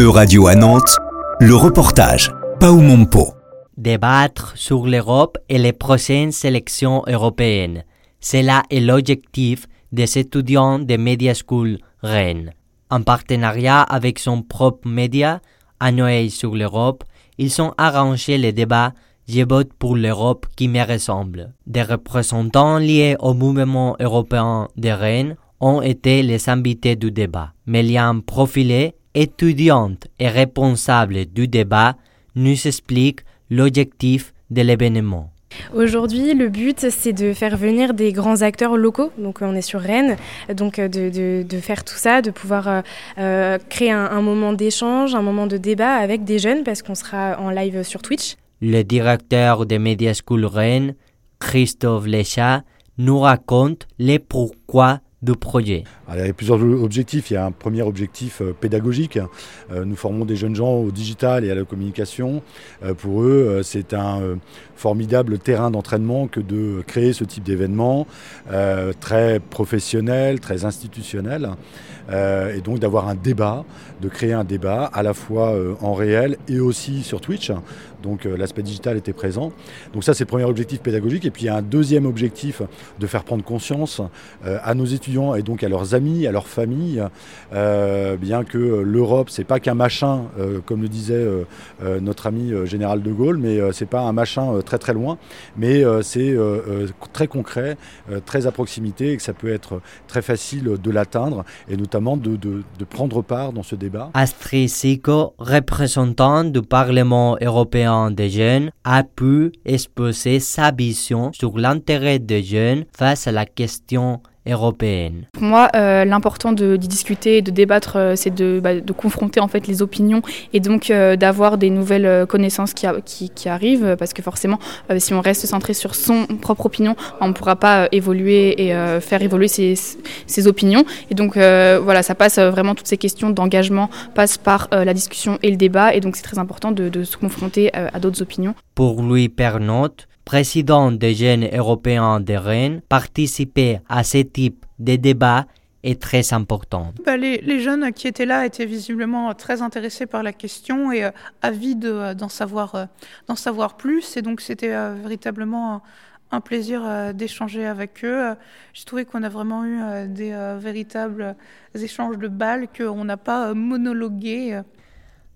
Euradio à Nantes, le reportage Paumompo. Débattre sur l'Europe et les prochaines élections européennes. C'est là l'objectif des étudiants de Media School Rennes. En partenariat avec son propre média, Noël sur l'Europe, ils ont arrangé le débat Je vote pour l'Europe qui me ressemble. Des représentants liés au mouvement européen de Rennes ont été les invités du débat. Méliane Profilé, étudiante et responsable du débat, nous explique l'objectif de l'événement. Aujourd'hui, le but, c'est de faire venir des grands acteurs locaux. Donc, on est sur Rennes. Donc, de, de, faire tout ça, de pouvoir euh, euh, créer un, un moment d'échange, un moment de débat avec des jeunes, parce qu'on sera en live sur Twitch. Le directeur de Media School Rennes, Christophe Léchat, nous raconte les pourquoi du projet Il y a plusieurs objectifs. Il y a un premier objectif euh, pédagogique. Euh, nous formons des jeunes gens au digital et à la communication. Euh, pour eux, c'est un formidable terrain d'entraînement que de créer ce type d'événement très professionnel, très institutionnel. et donc d'avoir un débat, de créer un débat à la fois en réel et aussi sur Twitch. Donc l'aspect digital était présent. Donc ça c'est le premier objectif pédagogique. Et puis il y a un deuxième objectif de faire prendre conscience à nos étudiants et donc à leurs amis, à leurs familles, euh, bien que l'Europe, c'est pas qu'un machin, euh, comme le disait euh, notre ami général de Gaulle, mais c'est pas un machin très très loin, mais c'est très concret, très à proximité et que ça peut être très facile de l'atteindre et notamment de, de, de, prendre part dans ce débat. Astrid Sico, représentant du Parlement européen des jeunes, a pu exposer sa vision sur l'intérêt des jeunes face à la question européenne. Pour moi, euh, l'important d'y discuter et de débattre, euh, c'est de, bah, de, confronter en fait les opinions et donc euh, d'avoir des nouvelles connaissances qui, qui, qui, arrivent, parce que forcément, si on reste centré sur son propre opinion, on ne pourra pas évoluer et faire évoluer ses, ses, opinions. Et donc voilà, ça passe vraiment toutes ces questions d'engagement passent par la discussion et le débat, et donc c'est très important de, de se confronter à d'autres opinions. Pour Louis Pernotte, président des jeunes européens de Rennes, participer à ce type de débat est très important. Bah, les, jeunes qui étaient là étaient visiblement très intéressés par la question et euh, avides euh, d'en savoir, euh, savoir plus. Et donc c'était véritablement un, plaisir d'échanger avec eux. J'ai trouvé qu'on a vraiment eu des véritables échanges de balles, qu'on n'a pas monologué.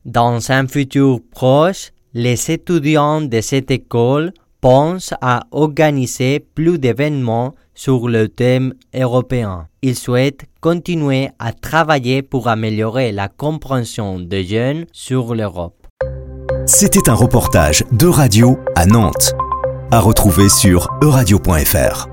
Dans un futur proche, les étudiants de cette école pense à organiser plus d'événements sur le thème européen. Il souhaite continuer à travailler pour améliorer la compréhension des jeunes sur l'Europe. C'était un reportage de radio à Nantes, à retrouver sur euradio.fr.